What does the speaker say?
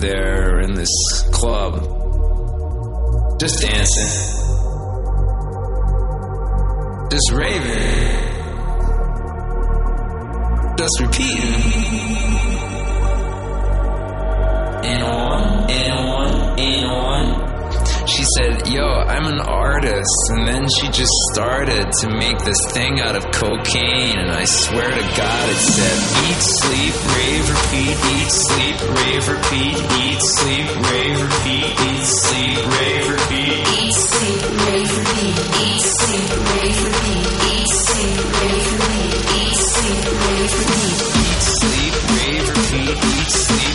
there in this club, just dancing, just raving, just repeating. And on, and on. She said, Yo, I'm an artist. And then she just started to make this thing out of cocaine. And I swear to God, it said, Eat, sleep, rave, repeat, eat, sleep, rave, repeat, eat, sleep, rave, repeat, eat, sleep, rave, repeat. Eat, sleep, rave, repeat. Eat, sleep, rave, repeat. Eat, sleep, rave, repeat. Eat, sleep, rave, repeat. Eat, sleep, rave, repeat, eat, sleep, rave, repeat, eat, sleep,